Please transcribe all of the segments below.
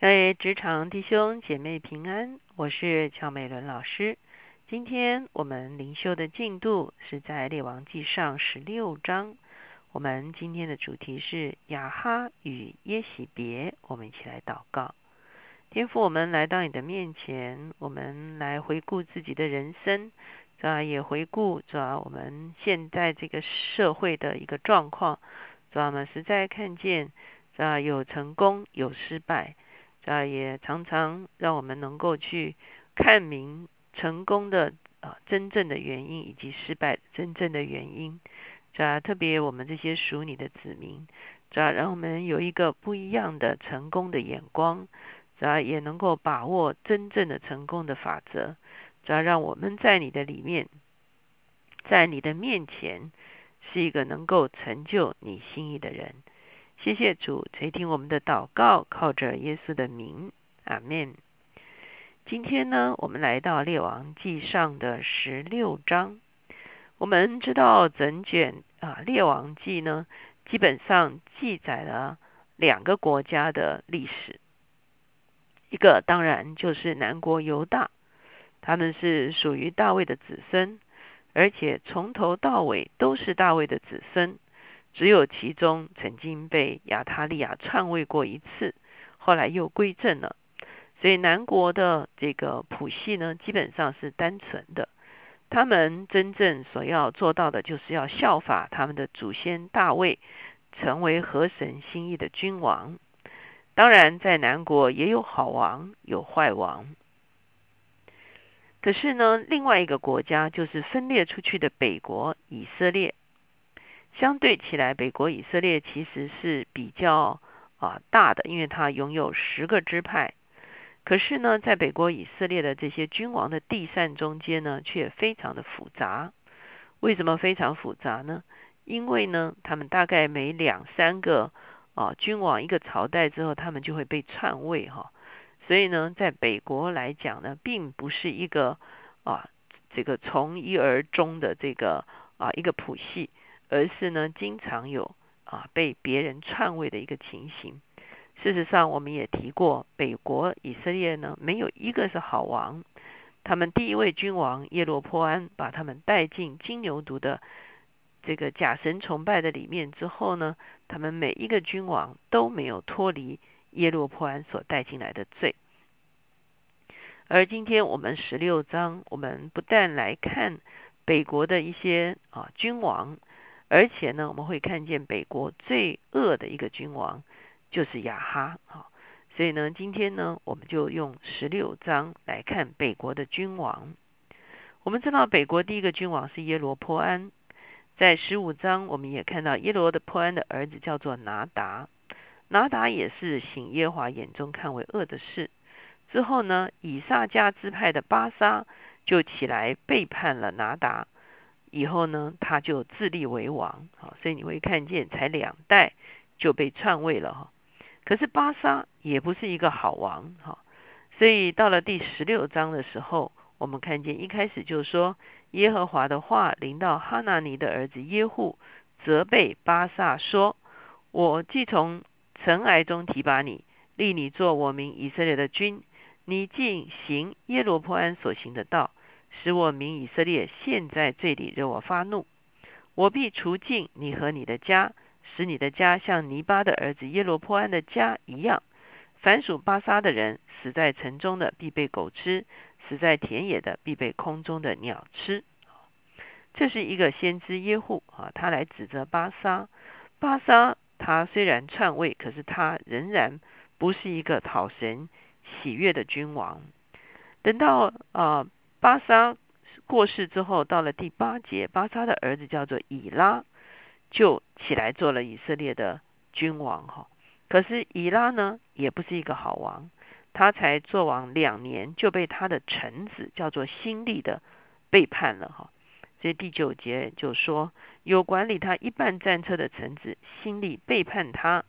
各位职场弟兄姐妹平安，我是乔美伦老师。今天我们灵修的进度是在列王记上十六章。我们今天的主题是雅哈与耶喜别。我们一起来祷告，天父，我们来到你的面前，我们来回顾自己的人生，啊，也回顾主要我们现在这个社会的一个状况，主要我们实在看见啊有成功有失败。啊，也常常让我们能够去看明成功的啊真正的原因，以及失败真正的原因。啊，特别我们这些属你的子民，啊，让我们有一个不一样的成功的眼光，啊，也能够把握真正的成功的法则。啊，让我们在你的里面，在你的面前，是一个能够成就你心意的人。谢谢主垂听我们的祷告，靠着耶稣的名，阿门。今天呢，我们来到列王记上的十六章。我们知道整卷啊列王记呢，基本上记载了两个国家的历史。一个当然就是南国犹大，他们是属于大卫的子孙，而且从头到尾都是大卫的子孙。只有其中曾经被亚他利亚篡位过一次，后来又归正了。所以南国的这个谱系呢，基本上是单纯的。他们真正所要做到的，就是要效法他们的祖先大卫，成为河神心意的君王。当然，在南国也有好王，有坏王。可是呢，另外一个国家就是分裂出去的北国以色列。相对起来，北国以色列其实是比较啊大的，因为它拥有十个支派。可是呢，在北国以色列的这些君王的地散中间呢，却非常的复杂。为什么非常复杂呢？因为呢，他们大概每两三个啊君王一个朝代之后，他们就会被篡位哈。所以呢，在北国来讲呢，并不是一个啊这个从一而终的这个啊一个谱系。而是呢，经常有啊被别人篡位的一个情形。事实上，我们也提过，北国以色列呢，没有一个是好王。他们第一位君王耶罗波安把他们带进金牛犊的这个假神崇拜的里面之后呢，他们每一个君王都没有脱离耶罗波安所带进来的罪。而今天我们十六章，我们不但来看北国的一些啊君王。而且呢，我们会看见北国最恶的一个君王就是亚哈啊，所以呢，今天呢，我们就用十六章来看北国的君王。我们知道北国第一个君王是耶罗波安，在十五章我们也看到耶罗的波安的儿子叫做拿达，拿达也是行耶华眼中看为恶的事。之后呢，以撒加支派的巴沙就起来背叛了拿达。以后呢，他就自立为王，好，所以你会看见才两代就被篡位了哈。可是巴沙也不是一个好王哈，所以到了第十六章的时候，我们看见一开始就说耶和华的话临到哈拿尼的儿子耶户，责备巴萨说：“我既从尘埃中提拔你，立你做我名以色列的君，你竟行耶罗波安所行的道。”使我民以色列陷在罪里，惹我发怒。我必除尽你和你的家，使你的家像尼巴的儿子耶罗波安的家一样。凡属巴沙的人，死在城中的必被狗吃；死在田野的必被空中的鸟吃。这是一个先知耶户啊，他来指责巴沙。巴沙他虽然篡位，可是他仍然不是一个讨神喜悦的君王。等到啊。巴沙过世之后，到了第八节，巴沙的儿子叫做以拉，就起来做了以色列的君王哈。可是以拉呢，也不是一个好王，他才做王两年，就被他的臣子叫做新利的背叛了哈。所以第九节就说，有管理他一半战车的臣子新立背叛他，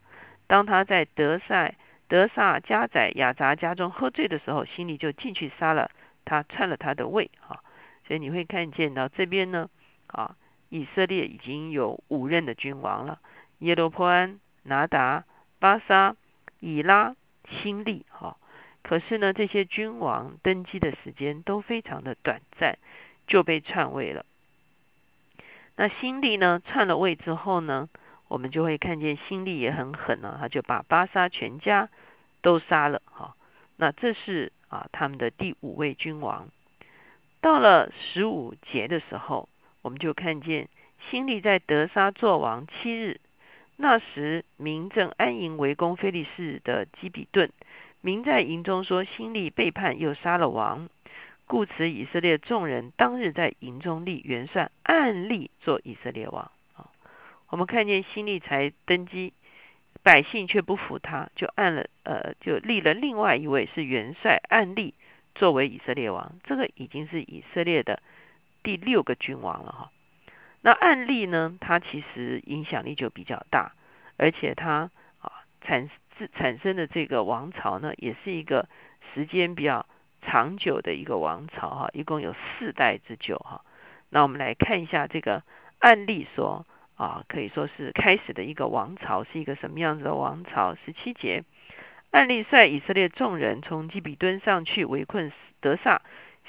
当他在德赛德萨加宰亚杂家中喝醉的时候，心里就进去杀了。他篡了他的位，哈，所以你会看见到这边呢，啊，以色列已经有五任的君王了：耶罗波安、拿达、巴沙、以拉、新利哈。可是呢，这些君王登基的时间都非常的短暂，就被篡位了。那新立呢，篡了位之后呢，我们就会看见新立也很狠啊，他就把巴沙全家都杀了哈。那这是啊他们的第五位君王。到了十五节的时候，我们就看见新立在德沙作王七日，那时民正安营围攻菲利士的基比顿。民在营中说：“新立背叛，又杀了王，故此以色列众人当日在营中立元帅，暗立做以色列王。”啊，我们看见新立才登基，百姓却不服他，就按了呃，就立了另外一位是元帅暗立作为以色列王。这个已经是以色列的第六个君王了哈。那暗立呢，他其实影响力就比较大，而且他啊产自。产生的这个王朝呢，也是一个时间比较长久的一个王朝哈，一共有四代之久哈。那我们来看一下这个案例说啊，可以说是开始的一个王朝是一个什么样子的王朝？十七节，案例率以色列众人从基比敦上去围困德萨，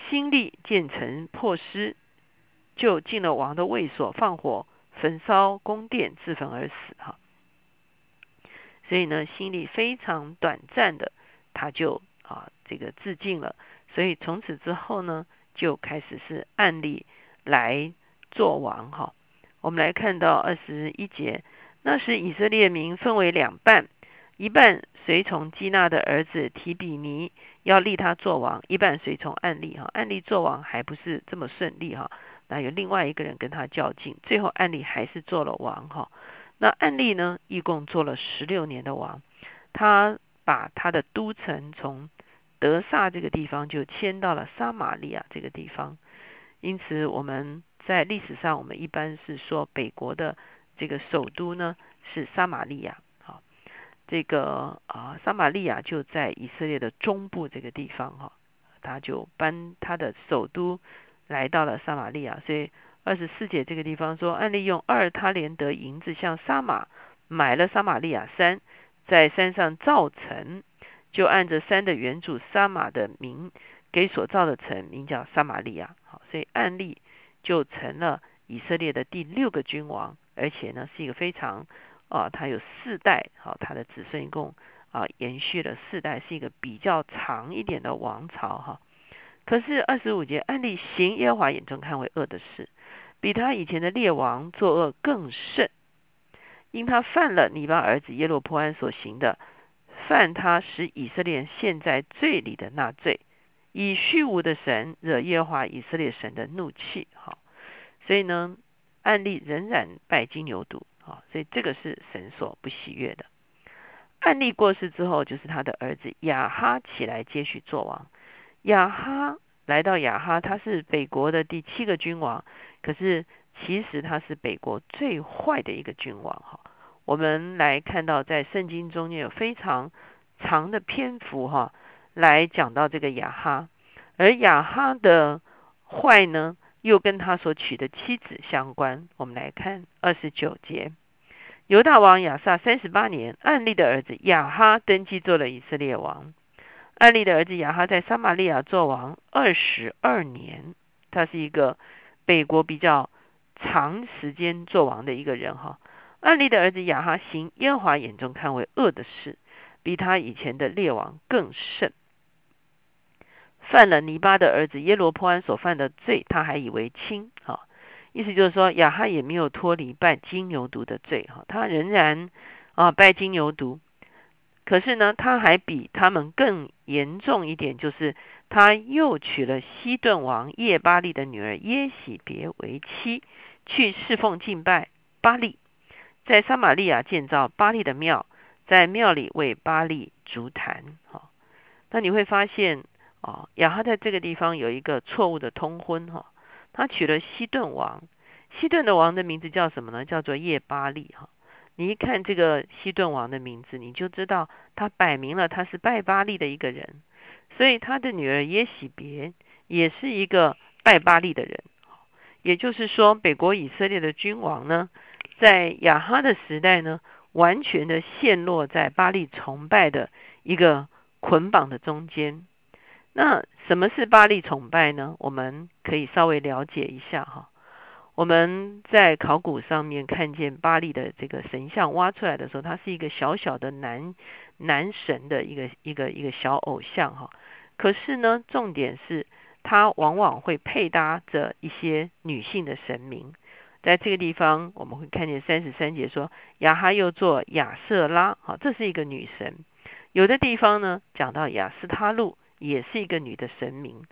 心力建成破失，就进了王的卫所，放火焚烧宫殿，自焚而死哈。所以呢，心里非常短暂的，他就啊这个自尽了。所以从此之后呢，就开始是案例来做王哈。我们来看到二十一节，那时以色列民分为两半，一半随从基纳的儿子提比尼要立他做王，一半随从案例哈。案例做王还不是这么顺利哈，那有另外一个人跟他较劲，最后案例还是做了王哈。那案例呢，一共做了十六年的王，他把他的都城从德萨这个地方就迁到了撒玛利亚这个地方，因此我们在历史上，我们一般是说北国的这个首都呢是撒玛利亚，好，这个啊撒玛利亚就在以色列的中部这个地方哈，他就搬他的首都来到了撒玛利亚，所以。二十四节这个地方说，案例用二他连得银子向撒马买了撒玛利亚山，在山上造城，就按着山的原主撒马的名给所造的城，名叫撒玛利亚。好，所以案例就成了以色列的第六个君王，而且呢是一个非常啊，他有四代，好，他的子孙一共啊延续了四代，是一个比较长一点的王朝哈。可是二十五节，案例行耶和华眼中看为恶的事。比他以前的列王作恶更甚，因他犯了尼巴儿子耶罗波安所行的，犯他使以色列陷在罪里的那罪，以虚无的神惹耶和华以色列神的怒气。好，所以呢，案例仍然拜金牛犊。好，所以这个是神所不喜悦的。案例过世之后，就是他的儿子亚哈起来接续做王。亚哈来到亚哈，他是北国的第七个君王。可是，其实他是北国最坏的一个君王哈。我们来看到，在圣经中间有非常长的篇幅哈，来讲到这个亚哈。而亚哈的坏呢，又跟他所娶的妻子相关。我们来看二十九节，犹大王亚撒三十八年，暗利的儿子亚哈登基做了以色列王。暗利的儿子亚哈在撒玛利亚做王二十二年，他是一个。北国比较长时间做王的一个人哈，案例的儿子亚哈行耶和华眼中看为恶的事，比他以前的列王更甚，犯了尼巴的儿子耶罗波安所犯的罪，他还以为轻哈，意思就是说亚哈也没有脱离拜金牛犊的罪哈，他仍然啊拜金牛犊。可是呢，他还比他们更严重一点，就是他又娶了西顿王叶巴利的女儿耶喜别为妻，去侍奉敬拜巴利，在撒玛利亚建造巴利的庙，在庙里为巴利烛坛。哈，那你会发现啊，亚哈在这个地方有一个错误的通婚哈，他娶了西顿王，西顿的王的名字叫什么呢？叫做叶巴利哈。你一看这个西顿王的名字，你就知道他摆明了他是拜巴利的一个人，所以他的女儿耶喜别也是一个拜巴利的人。也就是说，北国以色列的君王呢，在亚哈的时代呢，完全的陷落在巴利崇拜的一个捆绑的中间。那什么是巴利崇拜呢？我们可以稍微了解一下哈。我们在考古上面看见巴利的这个神像挖出来的时候，它是一个小小的男男神的一个一个一个小偶像哈。可是呢，重点是它往往会配搭着一些女性的神明。在这个地方，我们会看见三十三节说亚哈又做亚瑟拉，好，这是一个女神。有的地方呢讲到亚斯他路，也是一个女的神明。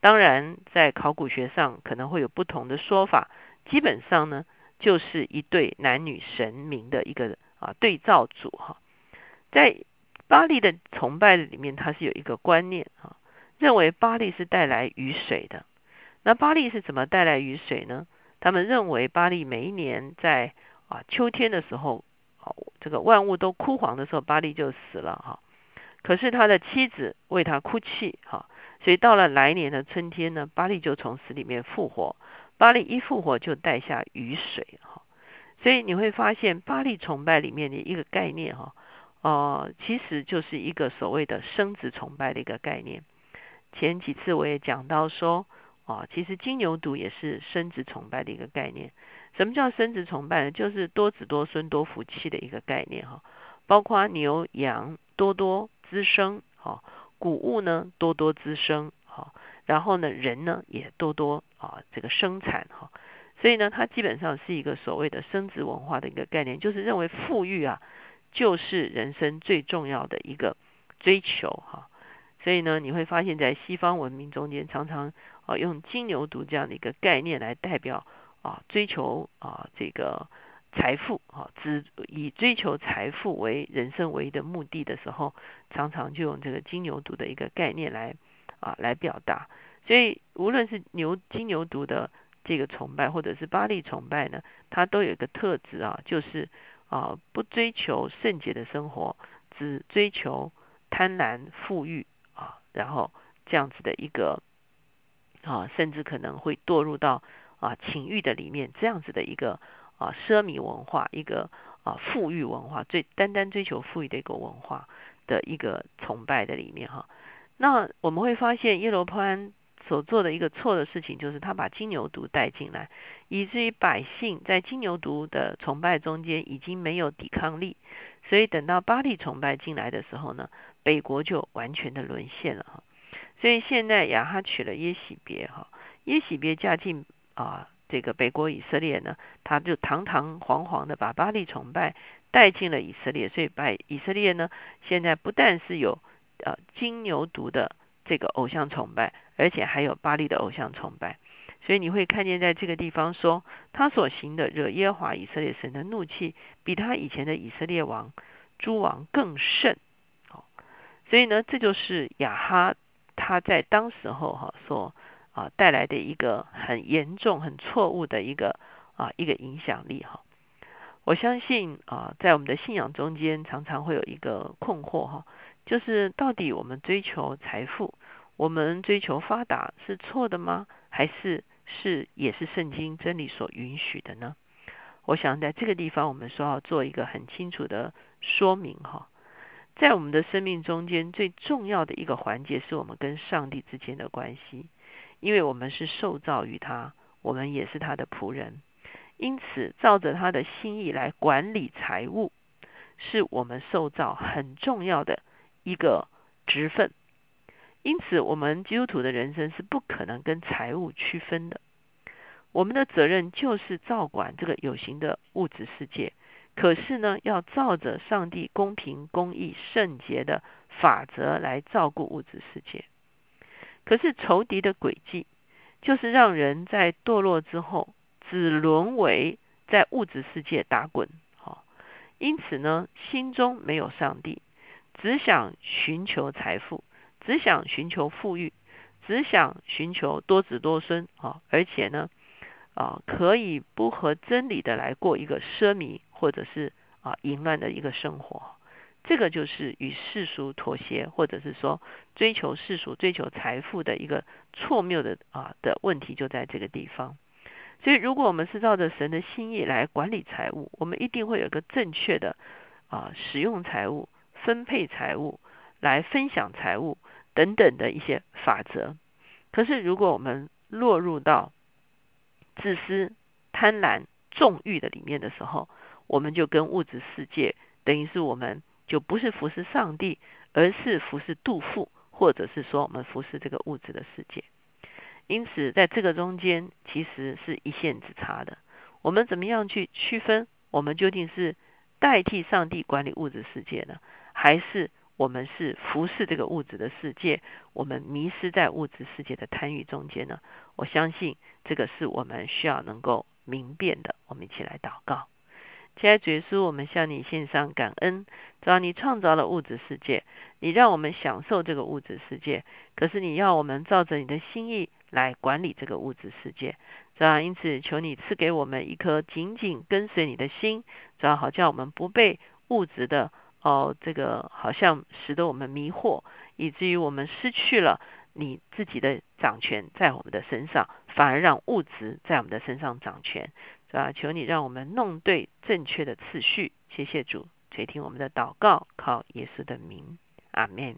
当然，在考古学上可能会有不同的说法。基本上呢，就是一对男女神明的一个啊对照组哈。在巴利的崇拜里面，它是有一个观念啊，认为巴利是带来雨水的。那巴利是怎么带来雨水呢？他们认为巴利每一年在啊秋天的时候，啊这个万物都枯黄的时候，巴利就死了哈。可是他的妻子为他哭泣哈，所以到了来年的春天呢，巴利就从死里面复活。巴利一复活就带下雨水哈，所以你会发现巴利崇拜里面的一个概念哈，哦，其实就是一个所谓的生殖崇拜的一个概念。前几次我也讲到说。哦，其实金牛犊也是生殖崇拜的一个概念。什么叫生殖崇拜呢？就是多子多孙多福气的一个概念哈。包括牛羊多多滋生，哈，谷物呢多多滋生，哈，然后呢人呢也多多啊这个生产哈。所以呢，它基本上是一个所谓的生殖文化的一个概念，就是认为富裕啊就是人生最重要的一个追求哈。所以呢，你会发现在西方文明中间常常。啊，用金牛犊这样的一个概念来代表啊，追求啊这个财富啊，只以追求财富为人生唯一的目的的时候，常常就用这个金牛犊的一个概念来啊来表达。所以无论是牛金牛犊的这个崇拜，或者是巴利崇拜呢，它都有一个特质啊，就是啊不追求圣洁的生活，只追求贪婪富裕啊，然后这样子的一个。啊，甚至可能会堕入到啊情欲的里面，这样子的一个啊奢靡文化，一个啊富裕文化，最单单追求富裕的一个文化的一个崇拜的里面哈。那我们会发现耶罗潘所做的一个错的事情，就是他把金牛犊带进来，以至于百姓在金牛犊的崇拜中间已经没有抵抗力，所以等到巴利崇拜进来的时候呢，北国就完全的沦陷了哈。所以现在亚哈娶了耶喜别哈，耶喜别嫁进啊这个北国以色列呢，他就堂堂皇皇的把巴利崇拜带进了以色列，所以把以色列呢现在不但是有呃金牛犊的这个偶像崇拜，而且还有巴利的偶像崇拜，所以你会看见在这个地方说他所行的惹耶华以色列神的怒气，比他以前的以色列王诸王更甚，好，所以呢这就是亚哈。他在当时候哈所啊带来的一个很严重、很错误的一个啊一个影响力哈，我相信啊在我们的信仰中间常常会有一个困惑哈，就是到底我们追求财富、我们追求发达是错的吗？还是是也是圣经真理所允许的呢？我想在这个地方我们说要做一个很清楚的说明哈。在我们的生命中间，最重要的一个环节是我们跟上帝之间的关系，因为我们是受造于他，我们也是他的仆人，因此照着他的心意来管理财物，是我们受造很重要的一个职分。因此，我们基督徒的人生是不可能跟财务区分的。我们的责任就是照管这个有形的物质世界。可是呢，要照着上帝公平、公义、圣洁的法则来照顾物质世界。可是仇敌的诡计，就是让人在堕落之后，只沦为在物质世界打滚。好，因此呢，心中没有上帝，只想寻求财富，只想寻求富裕，只想寻求多子多孙。啊，而且呢，啊，可以不合真理的来过一个奢靡。或者是啊淫乱的一个生活，这个就是与世俗妥协，或者是说追求世俗、追求财富的一个错谬的啊的问题，就在这个地方。所以，如果我们是照着神的心意来管理财务，我们一定会有个正确的啊使用财物、分配财务、来分享财务等等的一些法则。可是如果我们落入到自私、贪婪、纵欲的里面的时候，我们就跟物质世界等于是我们就不是服侍上帝，而是服侍杜甫，或者是说我们服侍这个物质的世界。因此，在这个中间其实是一线之差的。我们怎么样去区分？我们究竟是代替上帝管理物质世界呢，还是我们是服侍这个物质的世界？我们迷失在物质世界的贪欲中间呢？我相信这个是我们需要能够明辨的。我们一起来祷告。亲爱的主耶稣，我们向你献上感恩。只要你创造了物质世界，你让我们享受这个物质世界。可是你要我们照着你的心意来管理这个物质世界。主要因此求你赐给我们一颗紧紧跟随你的心。主要好叫我们不被物质的哦，这个好像使得我们迷惑，以至于我们失去了你自己的掌权在我们的身上，反而让物质在我们的身上掌权。啊！求你让我们弄对正确的次序，谢谢主，垂听我们的祷告，靠耶稣的名，阿门。